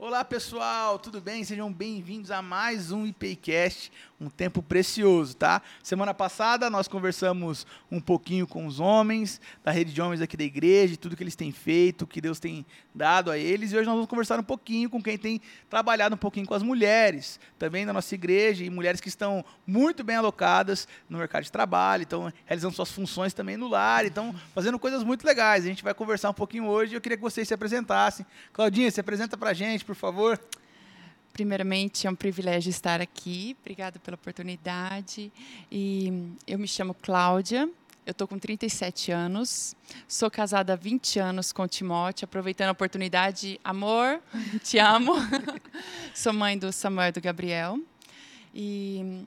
Olá pessoal, tudo bem? Sejam bem-vindos a mais um IPCast, um tempo precioso, tá? Semana passada nós conversamos um pouquinho com os homens da rede de homens aqui da igreja, tudo que eles têm feito, o que Deus tem dado a eles, e hoje nós vamos conversar um pouquinho com quem tem trabalhado um pouquinho com as mulheres, também da nossa igreja, e mulheres que estão muito bem alocadas no mercado de trabalho, então realizando suas funções também no lar, então fazendo coisas muito legais. A gente vai conversar um pouquinho hoje, e eu queria que vocês se apresentassem. Claudinha, se apresenta pra gente, por favor. Primeiramente, é um privilégio estar aqui. Obrigada pela oportunidade. E eu me chamo Cláudia. Eu estou com 37 anos. Sou casada há 20 anos com o Timóteo. Aproveitando a oportunidade, amor, te amo. Sou mãe do Samuel e do Gabriel. E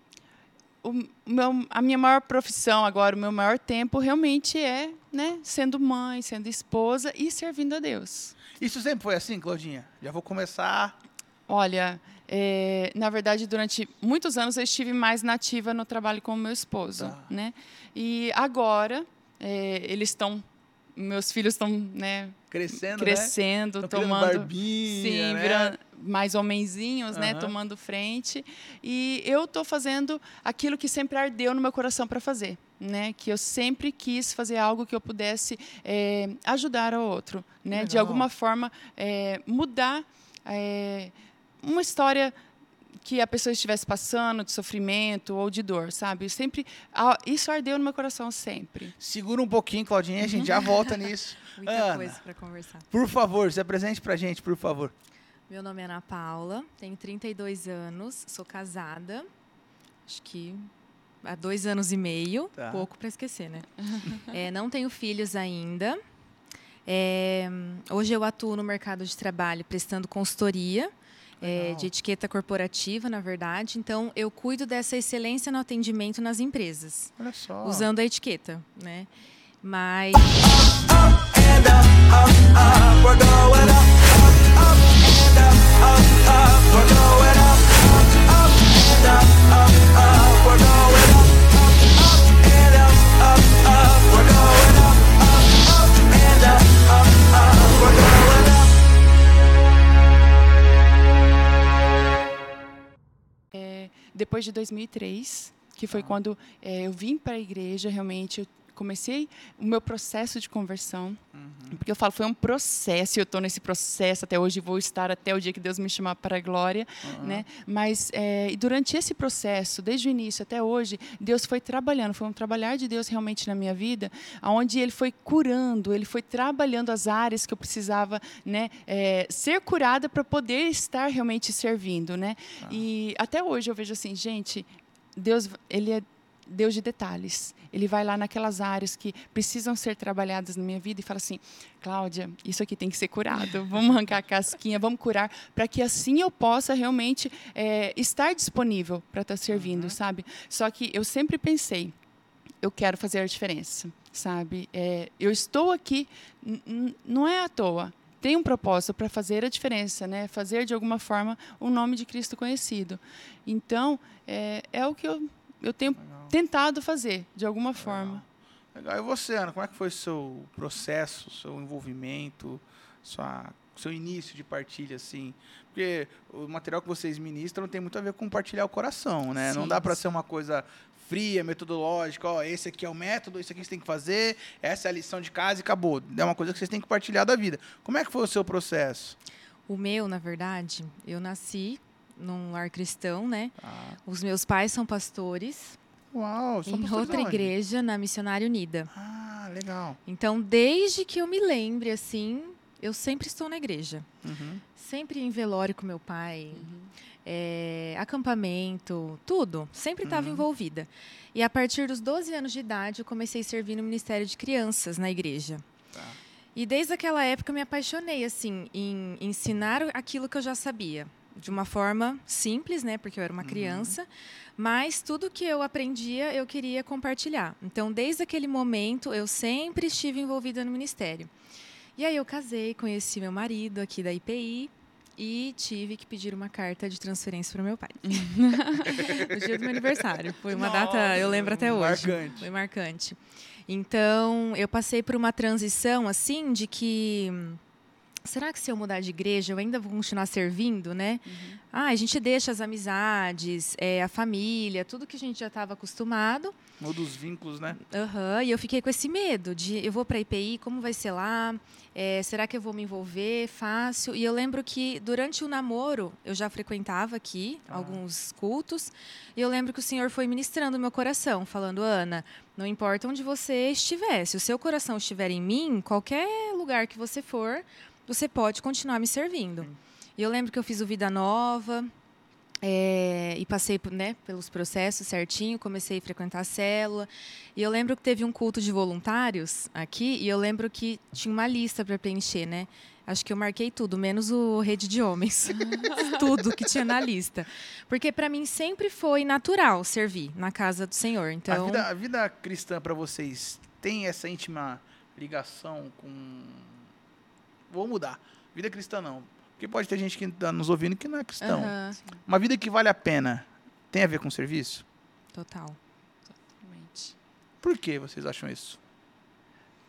o meu, a minha maior profissão agora, o meu maior tempo realmente é né, sendo mãe, sendo esposa e servindo a Deus. Isso sempre foi assim, Claudinha? Já vou começar Olha, é, na verdade, durante muitos anos eu estive mais nativa no trabalho com o meu esposo, tá. né? E agora é, eles estão, meus filhos estão, né? Crescendo, crescendo, né? tomando, barbinha, sim, né? virando mais homenzinhos, uhum. né? Tomando frente. E eu estou fazendo aquilo que sempre ardeu no meu coração para fazer. Né, que eu sempre quis fazer algo que eu pudesse é, ajudar ao outro, né, de alguma forma é, mudar é, uma história que a pessoa estivesse passando de sofrimento ou de dor, sabe? Sempre isso ardeu no meu coração sempre. Segura um pouquinho, Claudinha, a gente já volta nisso. Muita Ana, coisa para conversar. Por favor, se apresente pra gente, por favor. Meu nome é Ana Paula, tenho 32 anos, sou casada. Acho que há dois anos e meio, tá. pouco para esquecer, né? é, não tenho filhos ainda. É, hoje eu atuo no mercado de trabalho prestando consultoria é, de etiqueta corporativa, na verdade. Então, eu cuido dessa excelência no atendimento nas empresas. Olha só. Usando a etiqueta, né? Mas... depois de 2003, que foi ah. quando é, eu vim para a igreja, realmente eu comecei o meu processo de conversão, uhum. porque eu falo, foi um processo, eu estou nesse processo até hoje, vou estar até o dia que Deus me chamar para a glória, uhum. né? Mas é, durante esse processo, desde o início até hoje, Deus foi trabalhando, foi um trabalhar de Deus realmente na minha vida, aonde Ele foi curando, Ele foi trabalhando as áreas que eu precisava, né, é, ser curada para poder estar realmente servindo, né? Ah. E até hoje eu vejo assim, gente, Deus, Ele é Deus de detalhes. Ele vai lá naquelas áreas que precisam ser trabalhadas na minha vida e fala assim: Cláudia, isso aqui tem que ser curado. Vamos arrancar a casquinha, vamos curar, para que assim eu possa realmente é, estar disponível para estar tá servindo, uhum. sabe? Só que eu sempre pensei: eu quero fazer a diferença, sabe? É, eu estou aqui, não é à toa tem um propósito para fazer a diferença, né? Fazer de alguma forma o nome de Cristo conhecido. Então é, é o que eu, eu tenho tentado fazer, de alguma Legal. forma. Legal. E você, Ana, como é que foi o seu processo, seu envolvimento, sua, seu início de partilha, assim? Porque o material que vocês ministram tem muito a ver com compartilhar o coração, né? Sim, Não dá para ser uma coisa fria, metodológica, ó, esse aqui é o método, isso aqui você tem que fazer, essa é a lição de casa e acabou. É uma coisa que vocês têm que partilhar da vida. Como é que foi o seu processo? O meu, na verdade, eu nasci num lar cristão, né? Ah. Os meus pais são pastores. Uau, em outra igreja, na Missionária Unida. Ah, legal. Então, desde que eu me lembre, assim, eu sempre estou na igreja. Uhum. Sempre em velório com meu pai, uhum. é, acampamento, tudo. Sempre estava uhum. envolvida. E a partir dos 12 anos de idade, eu comecei a servir no Ministério de Crianças na igreja. Tá. E desde aquela época eu me apaixonei assim em ensinar aquilo que eu já sabia de uma forma simples, né, porque eu era uma uhum. criança, mas tudo que eu aprendia eu queria compartilhar. Então, desde aquele momento, eu sempre estive envolvida no ministério. E aí eu casei, conheci meu marido aqui da IPI e tive que pedir uma carta de transferência para meu pai. no dia do meu aniversário. Foi uma Nossa, data, eu lembro até hoje. Marcante. Foi marcante. Então, eu passei por uma transição assim de que será que se eu mudar de igreja eu ainda vou continuar servindo, né? Uhum. Ah, a gente deixa as amizades, é, a família, tudo que a gente já estava acostumado. Muda os vínculos, né? Uhum, e eu fiquei com esse medo de eu vou para a IPI, como vai ser lá? É, será que eu vou me envolver fácil? E eu lembro que durante o namoro eu já frequentava aqui ah. alguns cultos e eu lembro que o Senhor foi ministrando meu coração, falando Ana, não importa onde você estiver, se o seu coração estiver em mim, qualquer lugar que você for, você pode continuar me servindo. E eu lembro que eu fiz o Vida Nova é, e passei né, pelos processos certinho, comecei a frequentar a célula. E eu lembro que teve um culto de voluntários aqui e eu lembro que tinha uma lista para preencher, né? Acho que eu marquei tudo, menos o rede de homens. tudo que tinha na lista. Porque para mim sempre foi natural servir na casa do Senhor. Então, a vida, a vida cristã para vocês tem essa íntima ligação com vou mudar. Vida cristã não. Porque pode ter gente que está nos ouvindo que não é cristão. Uhum. Uma vida que vale a pena tem a ver com serviço? Total. Totalmente. Por que vocês acham isso?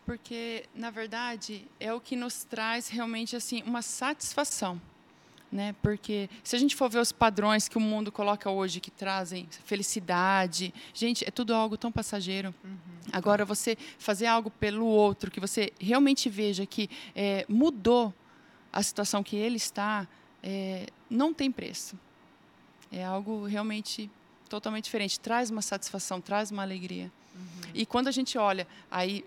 Porque, na verdade, é o que nos traz realmente assim uma satisfação. Né? Porque se a gente for ver os padrões que o mundo coloca hoje, que trazem felicidade, gente, é tudo algo tão passageiro. Uhum. Agora, você fazer algo pelo outro, que você realmente veja que é, mudou a situação que ele está, é, não tem preço. É algo realmente totalmente diferente. Traz uma satisfação, traz uma alegria. E quando a gente olha, aí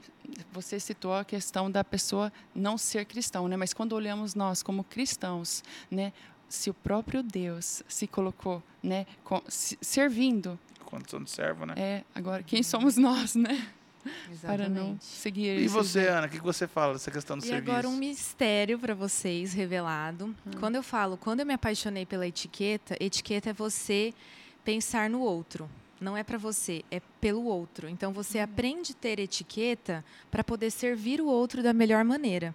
você citou a questão da pessoa não ser cristão, né? Mas quando olhamos nós como cristãos, né? Se o próprio Deus se colocou, né? Com, se, servindo. Condição de servo, né? É, agora, quem somos nós, né? Exatamente. Para não seguir E você, Ana, o que você fala dessa questão do e serviço? E agora um mistério para vocês revelado. Hum. Quando eu falo, quando eu me apaixonei pela etiqueta, etiqueta é você pensar no outro não é para você, é pelo outro. Então você uhum. aprende a ter etiqueta para poder servir o outro da melhor maneira.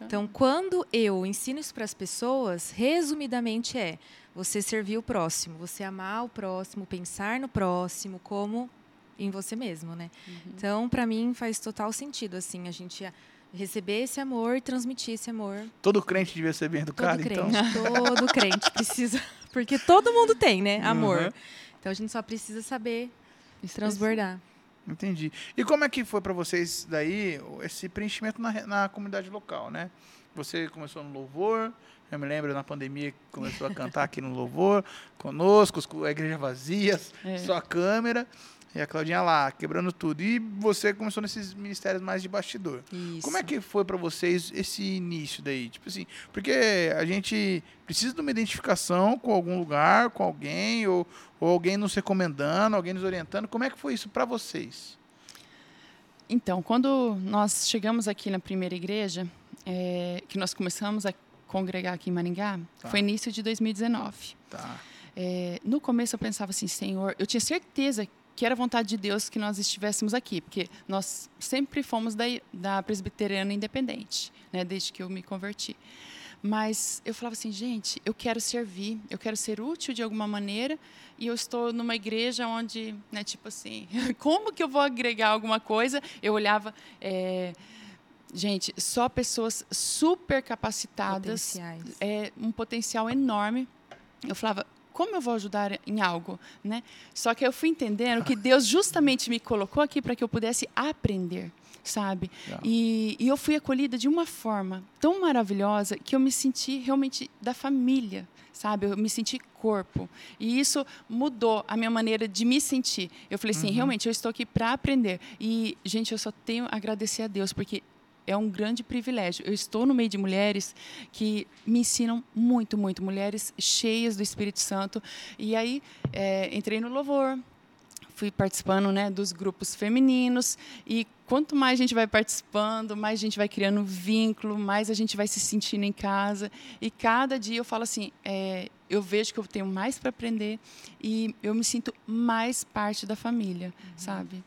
Então, quando eu ensino isso para as pessoas, resumidamente é você servir o próximo, você amar o próximo, pensar no próximo como em você mesmo, né? Uhum. Então, para mim faz total sentido assim a gente receber esse amor e transmitir esse amor. Todo crente devia ser bem educado, todo então. crente, então. Todo crente precisa, porque todo mundo tem, né? Amor. Uhum. Então a gente só precisa saber transbordar. Entendi. E como é que foi para vocês daí esse preenchimento na, na comunidade local, né? Você começou no louvor, eu me lembro na pandemia que começou a cantar aqui no louvor, conosco, a igreja vazia, é. só a câmera. E a Claudinha lá, quebrando tudo. E você começou nesses ministérios mais de bastidor. Isso. Como é que foi para vocês esse início daí? Tipo assim, porque a gente precisa de uma identificação com algum lugar, com alguém, ou, ou alguém nos recomendando, alguém nos orientando. Como é que foi isso para vocês? Então, quando nós chegamos aqui na primeira igreja, é, que nós começamos a congregar aqui em Maringá, tá. foi início de 2019. Tá. É, no começo eu pensava assim, Senhor, eu tinha certeza que era vontade de Deus que nós estivéssemos aqui, porque nós sempre fomos da, da presbiteriana independente, né, desde que eu me converti. Mas eu falava assim, gente, eu quero servir, eu quero ser útil de alguma maneira, e eu estou numa igreja onde, né, tipo assim, como que eu vou agregar alguma coisa? Eu olhava. É, gente, só pessoas super capacitadas, é, um potencial enorme. Eu falava, como eu vou ajudar em algo, né? Só que eu fui entendendo que Deus justamente me colocou aqui para que eu pudesse aprender, sabe? E, e, eu fui acolhida de uma forma tão maravilhosa que eu me senti realmente da família, sabe? Eu me senti corpo. E isso mudou a minha maneira de me sentir. Eu falei assim, uhum. realmente, eu estou aqui para aprender. E, gente, eu só tenho a agradecer a Deus, porque é um grande privilégio. Eu estou no meio de mulheres que me ensinam muito, muito, mulheres cheias do Espírito Santo. E aí é, entrei no louvor, fui participando né, dos grupos femininos e quanto mais a gente vai participando, mais a gente vai criando vínculo, mais a gente vai se sentindo em casa. E cada dia eu falo assim, é, eu vejo que eu tenho mais para aprender e eu me sinto mais parte da família, uhum. sabe?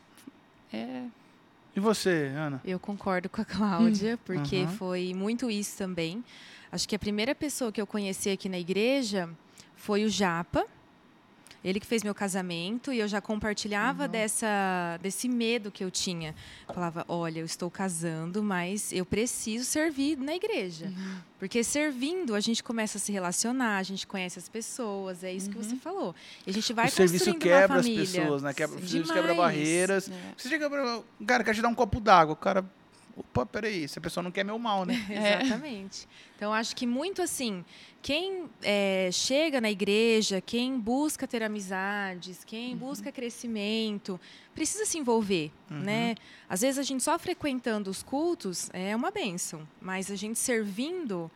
É e você, Ana? Eu concordo com a Cláudia, hum. porque uhum. foi muito isso também. Acho que a primeira pessoa que eu conheci aqui na igreja foi o Japa. Ele que fez meu casamento e eu já compartilhava uhum. dessa, desse medo que eu tinha. Falava, olha, eu estou casando, mas eu preciso servir na igreja. Uhum. Porque servindo, a gente começa a se relacionar, a gente conhece as pessoas, é isso uhum. que você uhum. falou. E a gente vai o serviço quebra as pessoas, né? Quebra, serviço quebra barreiras. É. Você chega para cara, quer te dar um copo d'água, o cara opa, peraí, essa pessoa não quer meu mal, né? Exatamente. Então, acho que muito assim, quem é, chega na igreja, quem busca ter amizades, quem uhum. busca crescimento, precisa se envolver, uhum. né? Às vezes a gente só frequentando os cultos é uma benção, mas a gente servindo,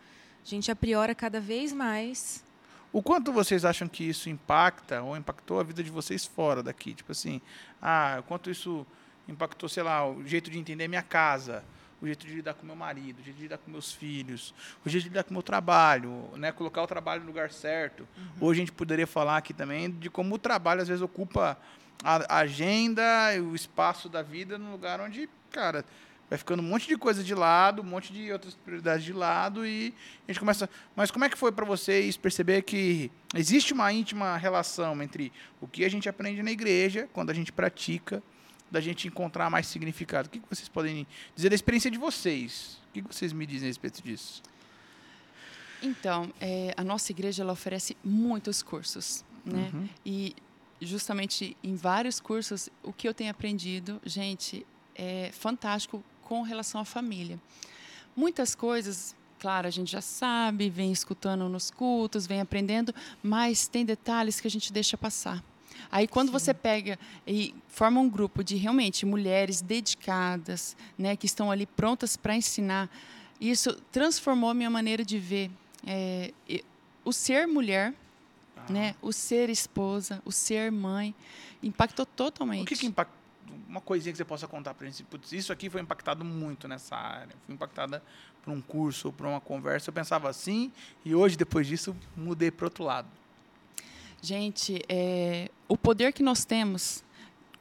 a gente apriora cada vez mais. O quanto vocês acham que isso impacta ou impactou a vida de vocês fora daqui? Tipo assim, ah, quanto isso impactou, sei lá, o jeito de entender minha casa, o jeito de lidar com meu marido, o jeito de lidar com meus filhos, o jeito de lidar com o meu trabalho, né? colocar o trabalho no lugar certo. Uhum. Hoje a gente poderia falar aqui também de como o trabalho às vezes ocupa a agenda e o espaço da vida no lugar onde, cara, vai ficando um monte de coisa de lado, um monte de outras prioridades de lado e a gente começa. Mas como é que foi para vocês perceber que existe uma íntima relação entre o que a gente aprende na igreja, quando a gente pratica, da gente encontrar mais significado. O que vocês podem dizer da experiência de vocês? O que vocês me dizem a respeito disso? Então, é, a nossa igreja ela oferece muitos cursos, né? Uhum. E justamente em vários cursos, o que eu tenho aprendido, gente, é fantástico com relação à família. Muitas coisas, claro, a gente já sabe, vem escutando nos cultos, vem aprendendo, mas tem detalhes que a gente deixa passar. Aí quando Sim. você pega e forma um grupo de realmente mulheres dedicadas, né, que estão ali prontas para ensinar, isso transformou a minha maneira de ver é, o ser mulher, ah. né, o ser esposa, o ser mãe, impactou totalmente. O que, que impactou? Uma coisinha que você possa contar para gente. Putz, isso aqui foi impactado muito nessa área. Fui impactada por um curso, por uma conversa. Eu pensava assim e hoje, depois disso, mudei para outro lado. Gente, é, o poder que nós temos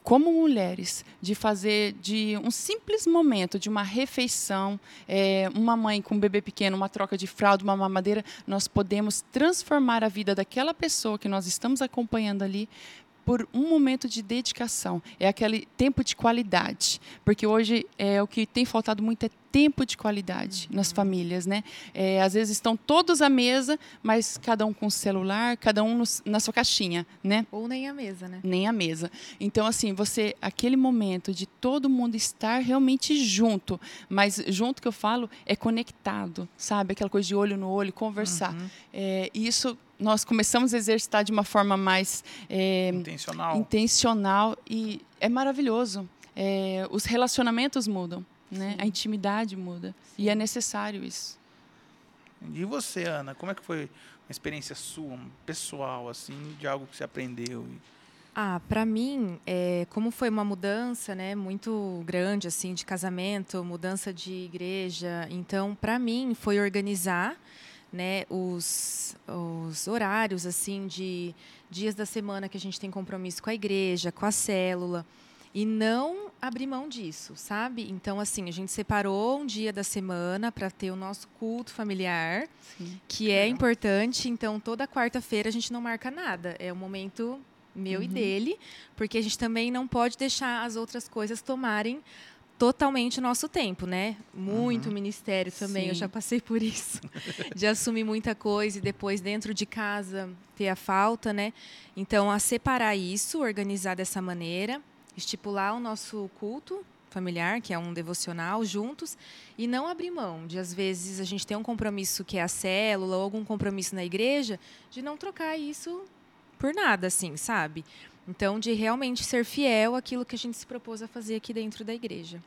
como mulheres de fazer de um simples momento, de uma refeição, é, uma mãe com um bebê pequeno, uma troca de fralda, uma mamadeira, nós podemos transformar a vida daquela pessoa que nós estamos acompanhando ali por um momento de dedicação. É aquele tempo de qualidade. Porque hoje é o que tem faltado muito é tempo de qualidade uhum. nas famílias, né? É, às vezes estão todos à mesa, mas cada um com o celular, cada um no, na sua caixinha, né? Ou nem a mesa, né? Nem a mesa. Então, assim, você, aquele momento de todo mundo estar realmente junto, mas junto que eu falo é conectado, sabe? Aquela coisa de olho no olho, conversar. Uhum. É, isso nós começamos a exercitar de uma forma mais é, intencional. intencional e é maravilhoso. É, os relacionamentos mudam né? A intimidade muda Sim. e é necessário isso. E você, Ana, como é que foi uma experiência sua, pessoal, assim, de algo que você aprendeu? Ah, para mim, é, como foi uma mudança, né, muito grande, assim, de casamento, mudança de igreja, então, para mim, foi organizar, né, os, os horários, assim, de dias da semana que a gente tem compromisso com a igreja, com a célula, e não abrir mão disso, sabe? Então, assim, a gente separou um dia da semana para ter o nosso culto familiar, Sim, que é importante. Então, toda quarta-feira a gente não marca nada. É o momento meu uhum. e dele, porque a gente também não pode deixar as outras coisas tomarem totalmente o nosso tempo, né? Muito uhum. ministério também, Sim. eu já passei por isso. de assumir muita coisa e depois dentro de casa ter a falta, né? Então, a separar isso, organizar dessa maneira estipular o nosso culto familiar, que é um devocional, juntos, e não abrir mão de, às vezes, a gente tem um compromisso que é a célula ou algum compromisso na igreja, de não trocar isso por nada, assim, sabe? Então, de realmente ser fiel àquilo que a gente se propôs a fazer aqui dentro da igreja.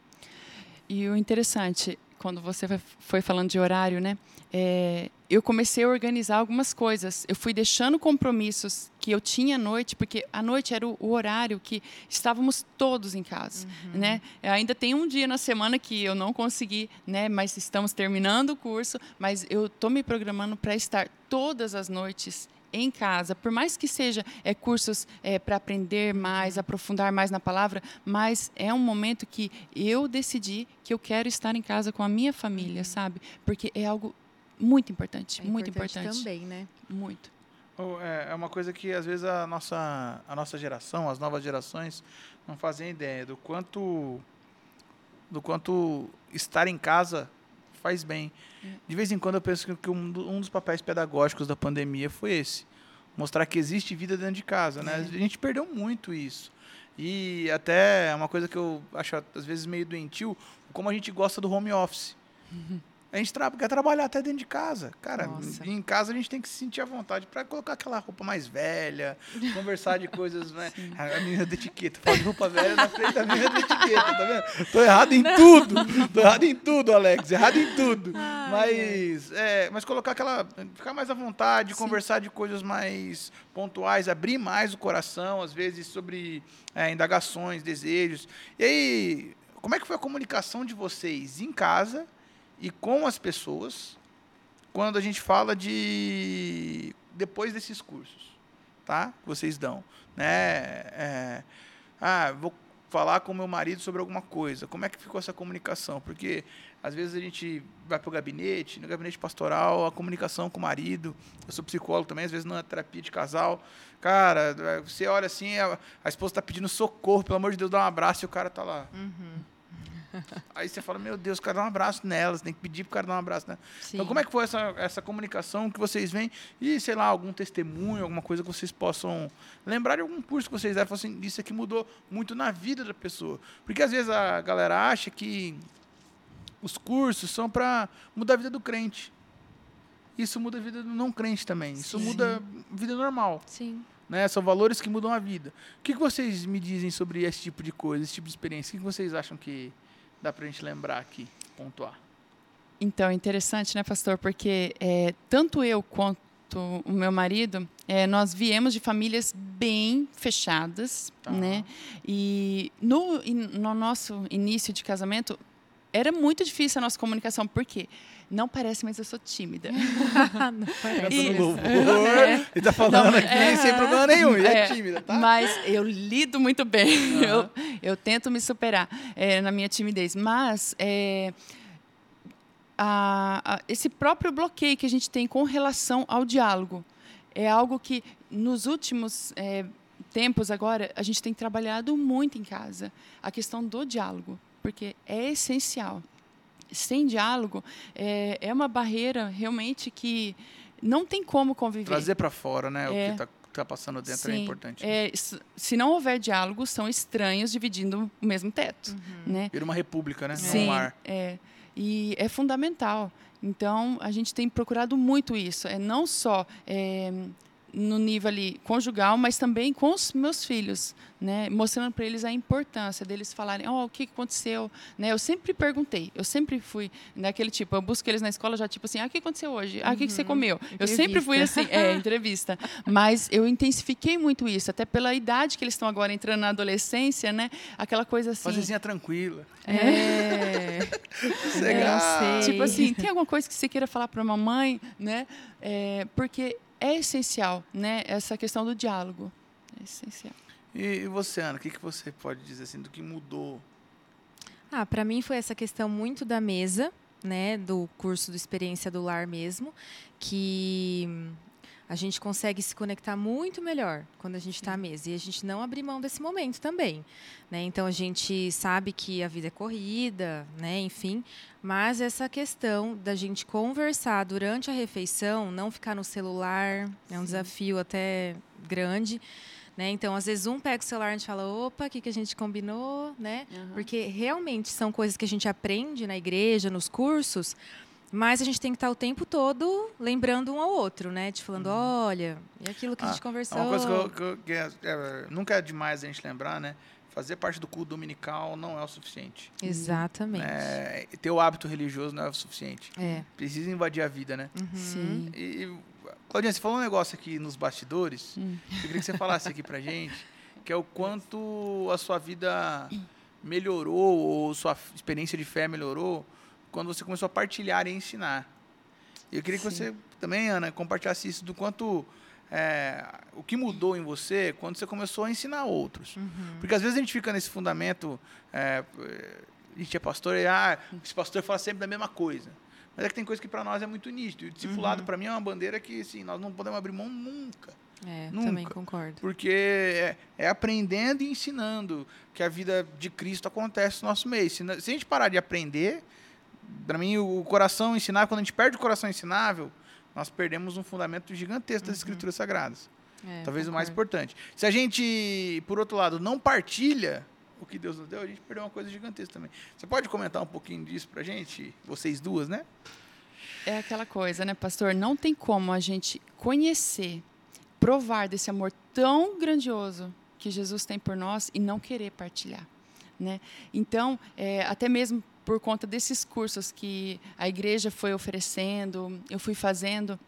E o interessante, quando você foi falando de horário, né? É, eu comecei a organizar algumas coisas. Eu fui deixando compromissos que eu tinha à noite, porque à noite era o, o horário que estávamos todos em casa, uhum. né? Ainda tem um dia na semana que eu não consegui, né? Mas estamos terminando o curso, mas eu estou me programando para estar todas as noites em casa, por mais que seja é, cursos é, para aprender mais, aprofundar mais na palavra, mas é um momento que eu decidi que eu quero estar em casa com a minha família, uhum. sabe? Porque é algo muito importante, é muito importante, também, né? Muito. É, é uma coisa que às vezes a nossa, a nossa geração, as novas gerações, não fazem ideia do quanto do quanto estar em casa faz bem. De vez em quando eu penso que um, dos papéis pedagógicos da pandemia foi esse. Mostrar que existe vida dentro de casa, né? É. A gente perdeu muito isso. E até é uma coisa que eu acho às vezes meio doentio, como a gente gosta do home office. Uhum. A gente tra quer trabalhar até dentro de casa. Cara, Nossa. em casa a gente tem que se sentir à vontade para colocar aquela roupa mais velha, conversar de coisas, né? A menina de etiqueta. Fala de roupa velha na frente da menina de etiqueta, tá vendo? Tô errado em não. tudo. Tô errado em tudo, Alex. Errado em tudo. Ai, mas, é, mas colocar aquela. Ficar mais à vontade, Sim. conversar de coisas mais pontuais, abrir mais o coração, às vezes, sobre é, indagações, desejos. E aí, como é que foi a comunicação de vocês em casa? E com as pessoas quando a gente fala de depois desses cursos, tá? Que vocês dão, né? É, ah, vou falar com meu marido sobre alguma coisa. Como é que ficou essa comunicação? Porque às vezes a gente vai para o gabinete, no gabinete pastoral, a comunicação com o marido. Eu sou psicólogo também, às vezes não é terapia de casal. Cara, você olha assim, a, a esposa está pedindo socorro, pelo amor de Deus, dá um abraço e o cara está lá. Uhum. Aí você fala, meu Deus, o cara dá um abraço nelas, tem que pedir pro cara dar um abraço nela. Então, como é que foi essa, essa comunicação que vocês veem? E, sei lá, algum testemunho, alguma coisa que vocês possam lembrar de algum curso que vocês deram, assim, isso aqui mudou muito na vida da pessoa. Porque às vezes a galera acha que os cursos são para mudar a vida do crente. Isso muda a vida do não crente também. Isso Sim. muda a vida normal. Sim. Né? São valores que mudam a vida. O que, que vocês me dizem sobre esse tipo de coisa, esse tipo de experiência? O que, que vocês acham que dá para a gente lembrar aqui, pontuar. Então, interessante, né, pastor? Porque é, tanto eu quanto o meu marido, é, nós viemos de famílias bem fechadas, tá. né? E no, no nosso início de casamento, era muito difícil a nossa comunicação, porque não parece, mas eu sou tímida. não parece. louvor, é. Ele tá falando não, aqui é, sem problema nenhum, e é, é, tímida, tá? Mas eu lido muito bem, uhum. eu, eu tento me superar é, na minha timidez. Mas é, a, a, esse próprio bloqueio que a gente tem com relação ao diálogo é algo que nos últimos é, tempos agora a gente tem trabalhado muito em casa. A questão do diálogo porque é essencial. Sem diálogo, é, é uma barreira realmente que não tem como conviver. Trazer para fora, né? É, o que está tá passando dentro é Sim, é importante. É, se não houver diálogo, são estranhos dividindo o mesmo teto. Uhum. Né? Vira uma república, né? Sim, um ar. É, e é fundamental. Então, a gente tem procurado muito isso. É não só é, no nível ali conjugal, mas também com os meus filhos, né, mostrando para eles a importância deles falarem, oh, o que aconteceu, né? Eu sempre perguntei, eu sempre fui naquele tipo, eu busco eles na escola já tipo assim, ah, o que aconteceu hoje? Ah, o que, que você uhum. comeu? Entrevista. Eu sempre fui assim, é, entrevista. Mas eu intensifiquei muito isso, até pela idade que eles estão agora entrando na adolescência, né? Aquela coisa assim. Fazezinha tranquila. É. é tipo assim, tem alguma coisa que você queira falar para a mamãe, né? É, porque é essencial, né? Essa questão do diálogo. É essencial. E você, Ana, o que, que você pode dizer assim do que mudou? Ah, para mim foi essa questão muito da mesa, né, do curso do experiência do lar mesmo, que a gente consegue se conectar muito melhor quando a gente está à mesa. E a gente não abrir mão desse momento também. Né? Então, a gente sabe que a vida é corrida, né? enfim. Mas essa questão da gente conversar durante a refeição, não ficar no celular, é um Sim. desafio até grande. Né? Então, às vezes, um pega o celular e a gente fala, opa, o que, que a gente combinou? Né? Uhum. Porque realmente são coisas que a gente aprende na igreja, nos cursos, mas a gente tem que estar o tempo todo lembrando um ao outro, né? De falando, uhum. olha, e aquilo que ah, a gente conversou. É uma coisa que, eu, que, eu, que é, é, nunca é demais a gente lembrar, né? Fazer parte do culto dominical não é o suficiente. Exatamente. É, ter o hábito religioso não é o suficiente. É. Precisa invadir a vida, né? Uhum. Sim. E, Claudinha, você falou um negócio aqui nos bastidores. Hum. Eu queria que você falasse aqui pra gente, que é o quanto a sua vida melhorou, ou sua experiência de fé melhorou, quando você começou a partilhar e ensinar. Eu queria Sim. que você também, Ana, compartilhasse isso do quanto é, o que mudou em você quando você começou a ensinar outros. Uhum. Porque às vezes a gente fica nesse fundamento, é, a gente é pastor e ah, esse pastor fala sempre da mesma coisa. Mas é que tem coisa que para nós é muito nítido. E o discipulado, uhum. para mim, é uma bandeira que assim, nós não podemos abrir mão nunca. É, Nunca. também concordo. Porque é, é, aprendendo e ensinando que a vida de Cristo acontece no nosso meio. Se, se a gente parar de aprender, para mim, o coração ensinável, quando a gente perde o coração ensinável, nós perdemos um fundamento gigantesco das uhum. Escrituras Sagradas. É, Talvez o mais importante. Se a gente, por outro lado, não partilha o que Deus nos deu, a gente perdeu uma coisa gigantesca também. Você pode comentar um pouquinho disso para gente? Vocês duas, né? É aquela coisa, né, pastor? Não tem como a gente conhecer provar desse amor tão grandioso que Jesus tem por nós e não querer partilhar. Né? Então, é, até mesmo por conta desses cursos que a igreja foi oferecendo, eu fui fazendo,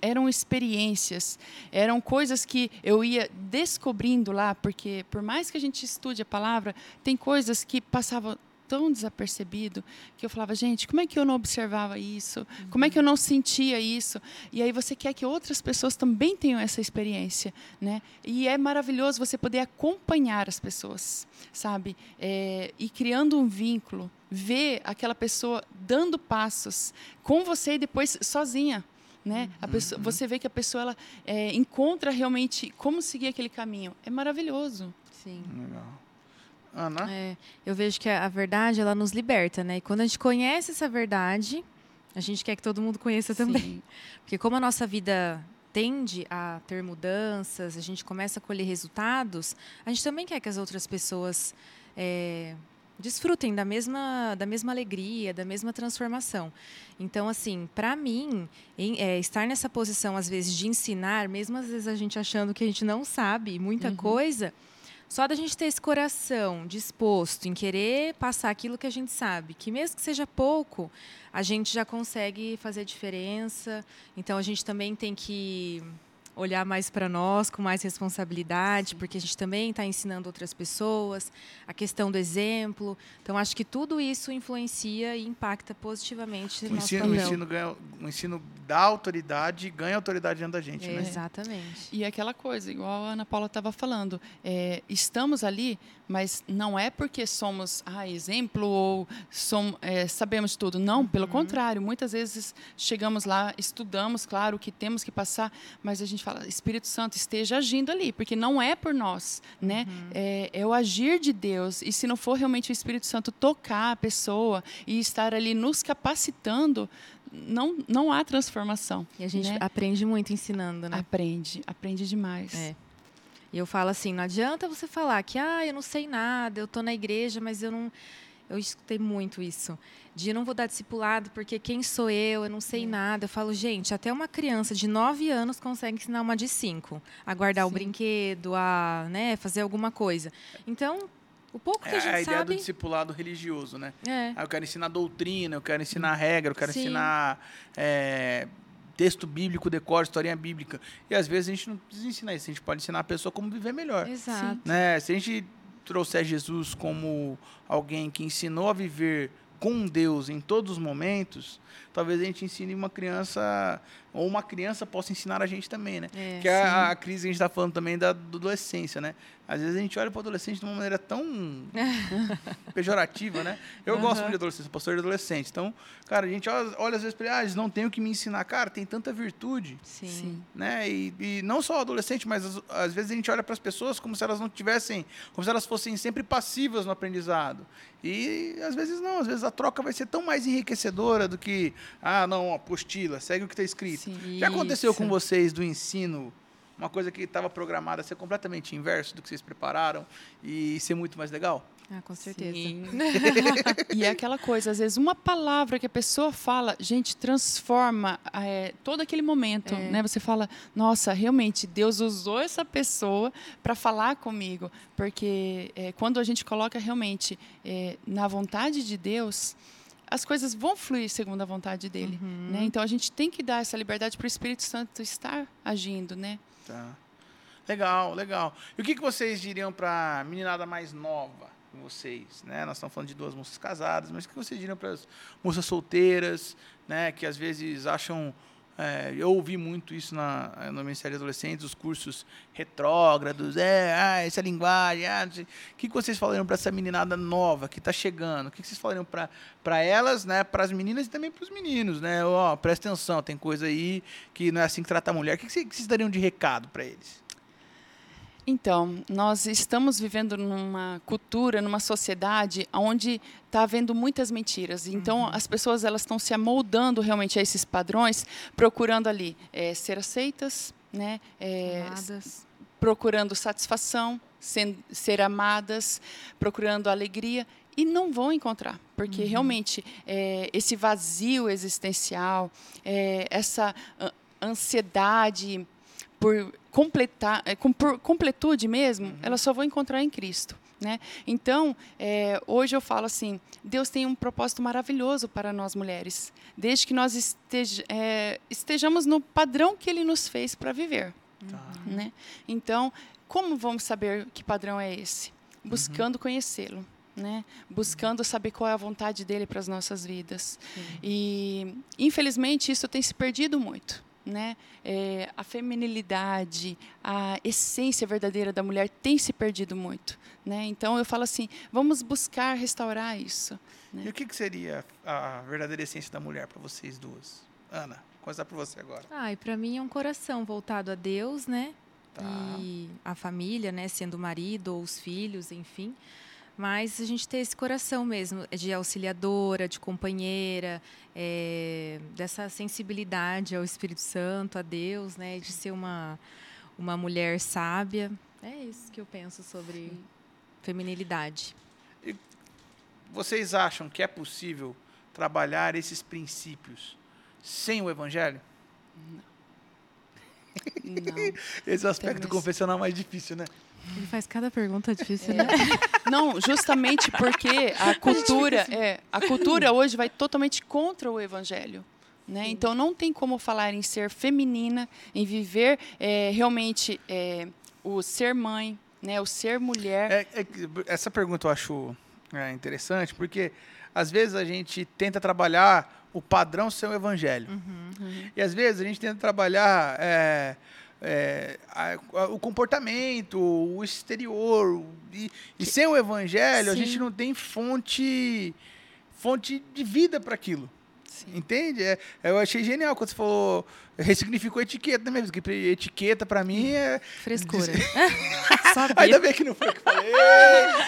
eram experiências, eram coisas que eu ia descobrindo lá, porque por mais que a gente estude a palavra, tem coisas que passavam tão desapercebido que eu falava, gente, como é que eu não observava isso? Uhum. Como é que eu não sentia isso? E aí você quer que outras pessoas também tenham essa experiência, né? E é maravilhoso você poder acompanhar as pessoas, sabe? É, e criando um vínculo, ver aquela pessoa dando passos com você e depois sozinha. Né? Uhum. Pessoa, você vê que a pessoa ela, é, encontra realmente como seguir aquele caminho. É maravilhoso. Sim. Legal. Ana? É, eu vejo que a verdade ela nos liberta, né? E quando a gente conhece essa verdade, a gente quer que todo mundo conheça também. Sim. Porque como a nossa vida tende a ter mudanças, a gente começa a colher resultados, a gente também quer que as outras pessoas é, desfrutem da mesma, da mesma alegria, da mesma transformação. Então, assim, para mim, em, é, estar nessa posição, às vezes, de ensinar, mesmo às vezes a gente achando que a gente não sabe muita uhum. coisa, só da gente ter esse coração disposto em querer passar aquilo que a gente sabe, que mesmo que seja pouco, a gente já consegue fazer diferença. Então a gente também tem que olhar mais para nós com mais responsabilidade, porque a gente também está ensinando outras pessoas, a questão do exemplo. Então, acho que tudo isso influencia e impacta positivamente o nosso ensino. O ensino, ganha, o ensino dá autoridade e ganha autoridade dentro da gente. É, né? Exatamente. E aquela coisa, igual a Ana Paula estava falando, é, estamos ali, mas não é porque somos ah, exemplo ou som, é, sabemos tudo. Não, uhum. pelo contrário. Muitas vezes chegamos lá, estudamos, claro, o que temos que passar, mas a gente fala, Espírito Santo esteja agindo ali, porque não é por nós, né? Uhum. É, é, o agir de Deus. E se não for realmente o Espírito Santo tocar a pessoa e estar ali nos capacitando, não, não há transformação. E a gente né? aprende muito ensinando, né? Aprende, aprende demais. É. E eu falo assim, não adianta você falar que, ah, eu não sei nada, eu estou na igreja, mas eu não eu escutei muito isso. De não vou dar discipulado porque quem sou eu, eu não sei é. nada. Eu falo, gente, até uma criança de 9 anos consegue ensinar uma de 5 a guardar Sim. o brinquedo, a né, fazer alguma coisa. Então, o pouco que é a gente a ideia sabe... do discipulado religioso, né? É. Ah, eu quero ensinar doutrina, eu quero ensinar regra, eu quero Sim. ensinar é, texto bíblico, decor, historinha bíblica. E às vezes a gente não precisa ensinar isso, a gente pode ensinar a pessoa como viver melhor. Exato. Né? Se a gente trouxer Jesus como alguém que ensinou a viver com Deus em todos os momentos, talvez a gente ensine uma criança, ou uma criança possa ensinar a gente também, né? É, que é a, a, crise que a gente está falando também da, da adolescência, né? Às vezes a gente olha para o adolescente de uma maneira tão pejorativa, né? Eu uhum. gosto muito de adolescente, sou pastor de adolescente. Então, cara, a gente olha, olha às vezes para ah, eles não têm o que me ensinar. Cara, tem tanta virtude. Sim. Sim. Né? E, e, não só o adolescente, mas às vezes a gente olha para as pessoas como se elas não tivessem, como se elas fossem sempre passivas no aprendizado. E às vezes não, às vezes a troca vai ser tão mais enriquecedora do que, ah, não, apostila, segue o que está escrito. Sim, Já aconteceu isso. com vocês do ensino uma coisa que estava programada a ser completamente inverso do que vocês prepararam e ser muito mais legal? Ah, com certeza. e é aquela coisa, às vezes uma palavra que a pessoa fala, gente, transforma é, todo aquele momento, é. né? Você fala, nossa, realmente Deus usou essa pessoa para falar comigo, porque é, quando a gente coloca realmente é, na vontade de Deus, as coisas vão fluir segundo a vontade dele, uhum. né? Então a gente tem que dar essa liberdade para o Espírito Santo estar agindo, né? Tá. Legal, legal. E o que, que vocês diriam para a meninada mais nova vocês? Né? Nós estamos falando de duas moças casadas, mas o que vocês diriam para as moças solteiras, né? que às vezes acham É, eu ouvi muito isso na, no Ministério Adolescentes, os cursos retrógrados, é, ah, essa linguagem. Ah, o que, vocês falariam para essa meninada nova que está chegando? O que, vocês falariam para elas, né, para as meninas e também para os meninos? Né? Oh, presta atenção, tem coisa aí que não é assim que trata a mulher. O que vocês dariam de recado para eles? Então, nós estamos vivendo numa cultura, numa sociedade onde está havendo muitas mentiras. Então, uhum. as pessoas elas estão se amoldando realmente a esses padrões, procurando ali é, ser aceitas, né? É, procurando satisfação, ser, ser, amadas, procurando alegria e não vão encontrar, porque uhum. realmente é, esse vazio existencial, essa ansiedade por completar, é, com, por completude mesmo, uhum. elas só vão encontrar em Cristo. Né? Então, é, hoje eu falo assim: Deus tem um propósito maravilhoso para nós mulheres, desde que nós esteja, é, estejamos no padrão que Ele nos fez para viver. Uhum. Né? Então, como vamos saber que padrão é esse? Buscando uhum. conhecê-lo. Né? buscando saber qual é a vontade dele para as nossas vidas. E, infelizmente, isso tem se perdido muito né? É, a feminilidade, a essência verdadeira da mulher tem se perdido muito, né? Então eu falo assim, vamos buscar restaurar isso. Né? E o que, que seria a verdadeira essência da mulher para vocês duas, Ana? Começar por você agora. Ah, e para mim é um coração voltado a Deus, né? Tá. E a família, né? Sendo o marido ou os filhos, enfim. Mas a gente ter esse coração mesmo de auxiliadora, de companheira, é, dessa sensibilidade ao Espírito Santo, a Deus, né? De ser uma, uma mulher sábia. É isso que eu penso sobre feminilidade. E vocês acham que é possível trabalhar esses princípios sem o Evangelho? Não. Não. Esse aspecto confessional é mais difícil, né? Ele faz cada pergunta difícil, é. né? Não, justamente porque a cultura, assim. é, a cultura hoje vai totalmente contra o evangelho. Né? Então não tem como falar em ser feminina, em viver é, realmente é, o ser mãe, né? o ser mulher. É, é essa pergunta eu acho é, interessante, porque às vezes a gente tenta trabalhar o padrão ser o evangelho. Uhum, uhum. E às vezes a gente tenta trabalhar é, a, a, o comportamento, o exterior. E, e sem o evangelho, Sim. a gente não tem fonte, fonte de vida para aquilo. Sim. Entende? É, eu achei genial quando você falou ressignificou etiqueta mesmo, que etiqueta para mim é. Frescura. Ainda bem que não foi eu que falei.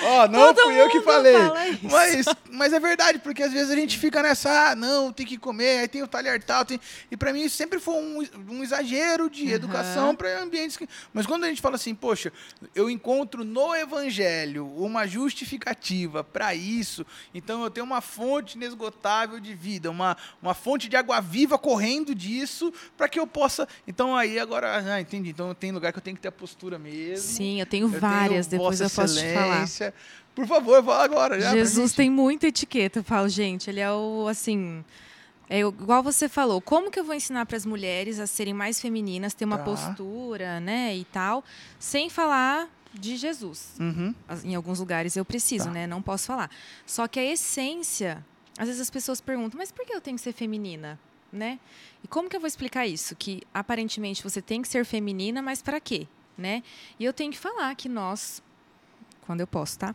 Ó, oh, não Todo fui eu que falei. Mas, mas é verdade, porque às vezes a gente fica nessa, ah, não, tem que comer, aí tem o talher tal. Tem... E para mim isso sempre foi um, um exagero de uhum. educação para ambientes que. Mas quando a gente fala assim, poxa, eu encontro no evangelho uma justificativa para isso, então eu tenho uma fonte inesgotável de vida, uma, uma fonte de água viva correndo disso para que eu possa. Então aí agora, ah, entendi. Então tem lugar que eu tenho que ter a postura mesmo. Sim, eu tenho eu várias, tenho depois eu posso te falar. Por favor, fala agora. Já, Jesus tem muita etiqueta, eu falo, gente, ele é o assim. É igual você falou, como que eu vou ensinar para as mulheres a serem mais femininas, ter uma tá. postura, né, e tal, sem falar de Jesus. Uhum. Em alguns lugares eu preciso, tá. né? Não posso falar. Só que a essência, às vezes as pessoas perguntam, mas por que eu tenho que ser feminina? Né? E como que eu vou explicar isso? Que aparentemente você tem que ser feminina, mas para quê? Né? E eu tenho que falar que nós, quando eu posso, tá?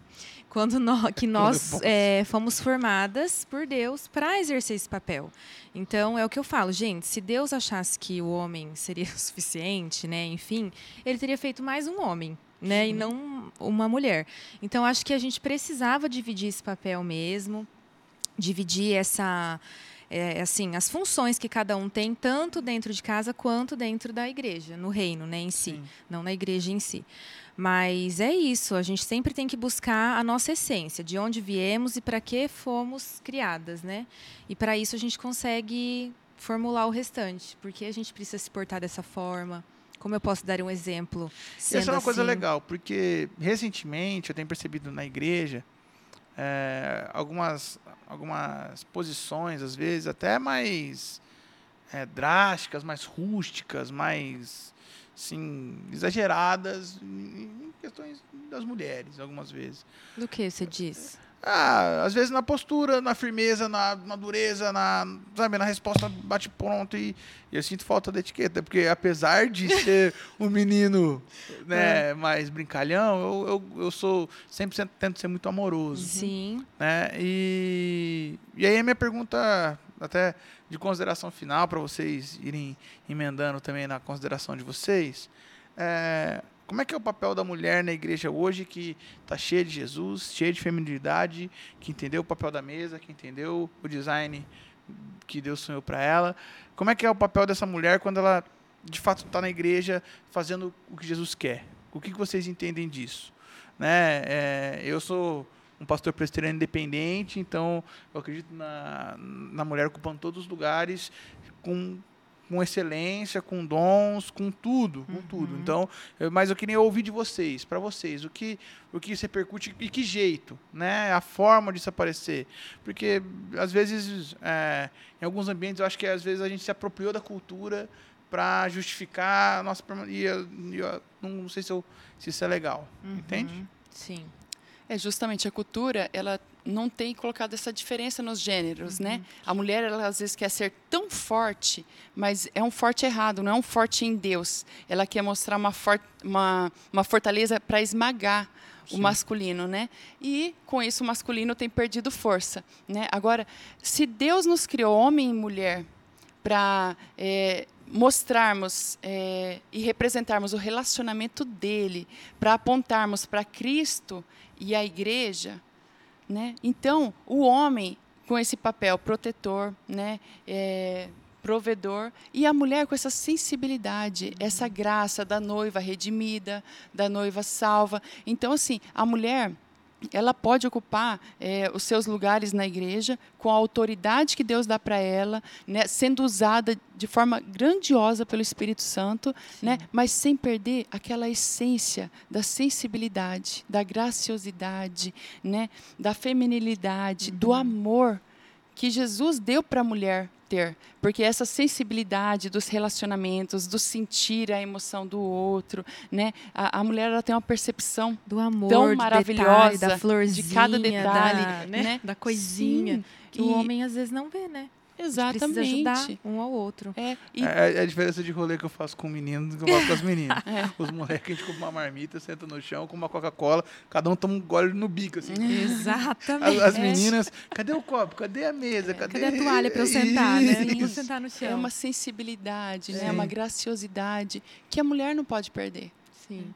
Quando nós, que nós é, fomos formadas por Deus para exercer esse papel. Então é o que eu falo, gente. Se Deus achasse que o homem seria o suficiente, né? Enfim, ele teria feito mais um homem, né? Sim. E não uma mulher. Então acho que a gente precisava dividir esse papel mesmo, dividir essa é, assim, as funções que cada um tem, tanto dentro de casa quanto dentro da igreja, no reino né, em si, Sim. não na igreja em si. Mas é isso, a gente sempre tem que buscar a nossa essência, de onde viemos e para que fomos criadas, né? E para isso a gente consegue formular o restante, porque a gente precisa se portar dessa forma. Como eu posso dar um exemplo? Essa é uma assim... coisa legal, porque recentemente eu tenho percebido na igreja é, algumas, algumas posições, às vezes, até mais é, drásticas, mais rústicas, mais assim, exageradas em questões das mulheres, algumas vezes. Do que você diz? Ah, às vezes na postura, na firmeza, na, na dureza, na, sabe, na resposta bate pronto e, e, eu sinto falta da etiqueta, porque apesar de ser um menino né, é. mais brincalhão, eu, eu, eu sou sempre tento ser muito amoroso. Sim. Né? E, e aí a minha pergunta, até de consideração final, para vocês irem emendando também na consideração de vocês, é, como é que é o papel da mulher na igreja hoje que está cheia de Jesus, cheia de feminilidade, que entendeu o papel da mesa, que entendeu o design que Deus sonhou para ela? Como é que é o papel dessa mulher quando ela de fato está na igreja fazendo o que Jesus quer? O que, vocês entendem disso? Né? É, eu sou um pastor presbiteriano independente, então eu acredito na, na mulher ocupando todos os lugares com com excelência, com dons, com tudo, com uhum. tudo. Então, eu, mas eu queria ouvir de vocês, para vocês, o que o que isso repercute e que jeito, né? A forma disso aparecer, porque às vezes é, em alguns ambientes eu acho que às vezes a gente se apropriou da cultura para justificar a nossa e eu, eu, não sei se, eu, se isso é legal, uhum. entende? Sim. É justamente a cultura, ela não tem colocado essa diferença nos gêneros, né? uhum. né? A mulher, ela às vezes quer ser tão forte, mas é um forte errado, não é um forte em Deus. Ela quer mostrar uma, for uma, uma fortaleza para esmagar Sim. o masculino, né? E com isso o masculino tem perdido força, né? Agora, se Deus nos criou homem e mulher para é, mostrarmos é, e representarmos o relacionamento dele, para apontarmos para Cristo, e a igreja, né? Então, o homem com esse papel protetor, né? É, provedor e a mulher com essa sensibilidade, uhum. essa graça da noiva redimida, da noiva salva. Então, assim, a mulher ela pode ocupar é, os seus lugares na igreja com a autoridade que Deus dá para ela, né, sendo usada de forma grandiosa pelo Espírito Santo, né, mas sem perder aquela essência da sensibilidade, da graciosidade, né, da feminilidade, uhum. do amor que Jesus deu para a mulher ter, porque essa sensibilidade dos relacionamentos, do sentir a emoção do outro, né? A, a mulher ela tem uma percepção do amor, tão maravilhosa, detalhe, da florzinha, de cada detalhe, da, né? né? da coisinha Sim. que e... o homem às vezes não vê, né? Exatamente. precisa ajudar um ao outro. É, e... é, é, a diferença de rolê que eu faço com o menino do que eu faço com as meninas. é. Os moleques, a gente compra uma marmita, senta no chão com uma Coca-Cola, cada um toma um gole no bico, assim. Exatamente. As, as meninas, cadê o copo? Cadê a mesa? É, cadê, cadê a toalha para eu sentar, né? Vou sentar no chão. É uma sensibilidade, né? uma graciosidade que a mulher não pode perder. Sim.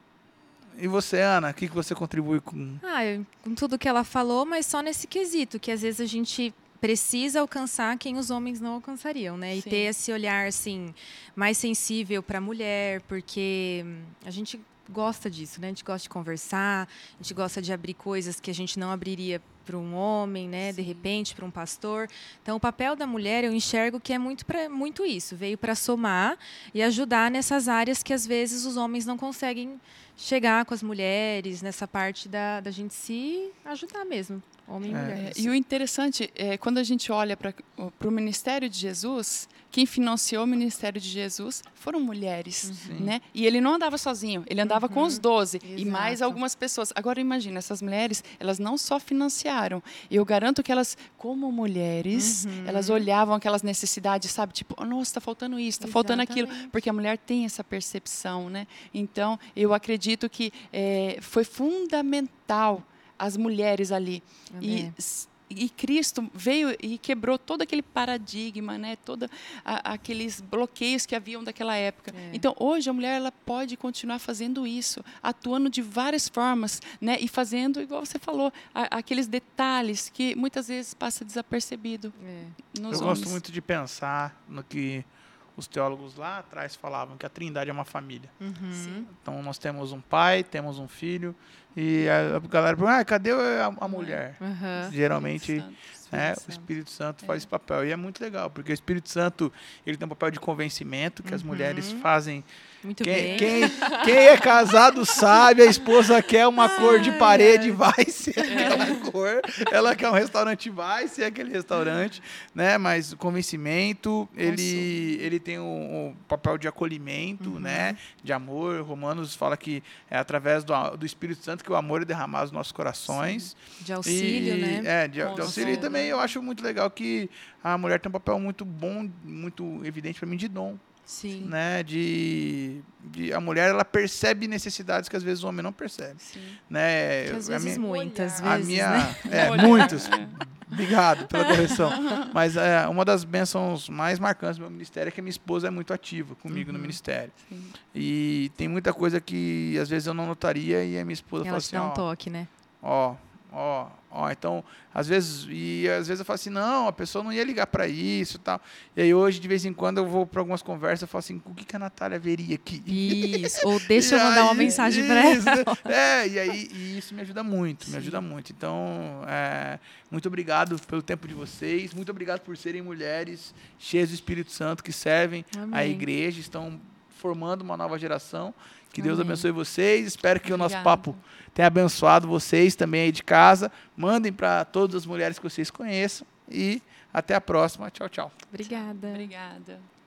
E você, Ana, o que, que você contribui com? Ah, eu, com tudo que ela falou, mas só nesse quesito, que às vezes a gente precisa alcançar quem os homens não alcançariam, né? E Sim. ter esse olhar assim mais sensível para a mulher, porque a gente gosta disso, né? A gente gosta de conversar, a gente gosta de abrir coisas que a gente não abriria para um homem, né? Sim. De repente para um pastor. Então o papel da mulher eu enxergo que é muito pra, muito isso, veio para somar e ajudar nessas áreas que às vezes os homens não conseguem chegar com as mulheres nessa parte da, da gente se ajudar mesmo. Homem e é. mulher. E o interessante é quando a gente olha para o ministério de Jesus, quem financiou o ministério de Jesus foram mulheres, uhum. né? E ele não andava sozinho, ele andava uhum. com os doze e mais algumas pessoas. Agora imagina, essas mulheres, elas não só financiaram, eu garanto que elas, como mulheres, uhum. elas olhavam aquelas necessidades, sabe? Tipo, oh, nossa, está faltando isso, está faltando aquilo, porque a mulher tem essa percepção, né? Então, eu acredito que é, foi fundamental as mulheres ali. E, e Cristo veio e quebrou todo aquele paradigma, né? Todos aqueles bloqueios que haviam daquela época. É. Então, hoje a mulher ela pode continuar fazendo isso, atuando de várias formas, né? E fazendo, igual você falou, a, aqueles detalhes que muitas vezes passa desapercebido. É. Eu homens. gosto muito de pensar no que os teólogos lá atrás falavam que a Trindade é uma família. Uhum. Então nós temos um pai, temos um filho e a galera pergunta, ah, cadê a, a mulher? Uhum. Geralmente né, o Espírito Santo faz é. esse papel e é muito legal porque o Espírito Santo ele tem um papel de convencimento que uhum. as mulheres fazem Muito Quem, bem. quem, quem é casado sabe, a esposa quer uma cor de parede, vai ser aquela cor. Ela quer um restaurante, vai ser aquele restaurante, né? Mas o convencimento, ele, ele tem um, um papel de acolhimento, né? De amor. Romanos fala que é através do, do Espírito Santo que o amor é derramado nos nossos corações. De auxílio, E- né? É, de, de auxílio. E também eu acho muito legal que a mulher tem um papel muito bom, muito evidente para mim de dom Sim. né, de, de a mulher ela percebe necessidades que às vezes o homem não percebe, Sim. né? Que às a vezes, minha, muitas a vezes, minha né? é, muitos. Obrigado pela correção. Mas é, uma das bênçãos mais marcantes do meu ministério é que a minha esposa é muito ativa comigo Uhum. no ministério. Sim. E tem muita coisa que às vezes eu não notaria e a minha esposa fala Ela te assim, dá um ó, toque, né? ó, ó, ó, então, às vezes, e às vezes eu falo assim, não, a pessoa não ia ligar para isso e tal. E aí hoje, de vez em quando, eu vou para algumas conversas, eu falo assim, o que, que a Natália veria aqui? Isso. Ou deixa eu E mandar uma aí, mensagem pra ela. isso, né? É, e aí e isso me ajuda muito, me ajuda muito. Então, é, muito obrigado pelo tempo de vocês, muito obrigado por serem mulheres cheias do Espírito Santo que servem a Amém. igreja, estão formando uma nova geração. Que Deus Amém. abençoe vocês. Espero que o nosso Obrigada. papo tenha abençoado vocês também aí de casa. Mandem para todas as mulheres que vocês conheçam e até a próxima. Tchau, tchau. Obrigada. Obrigada.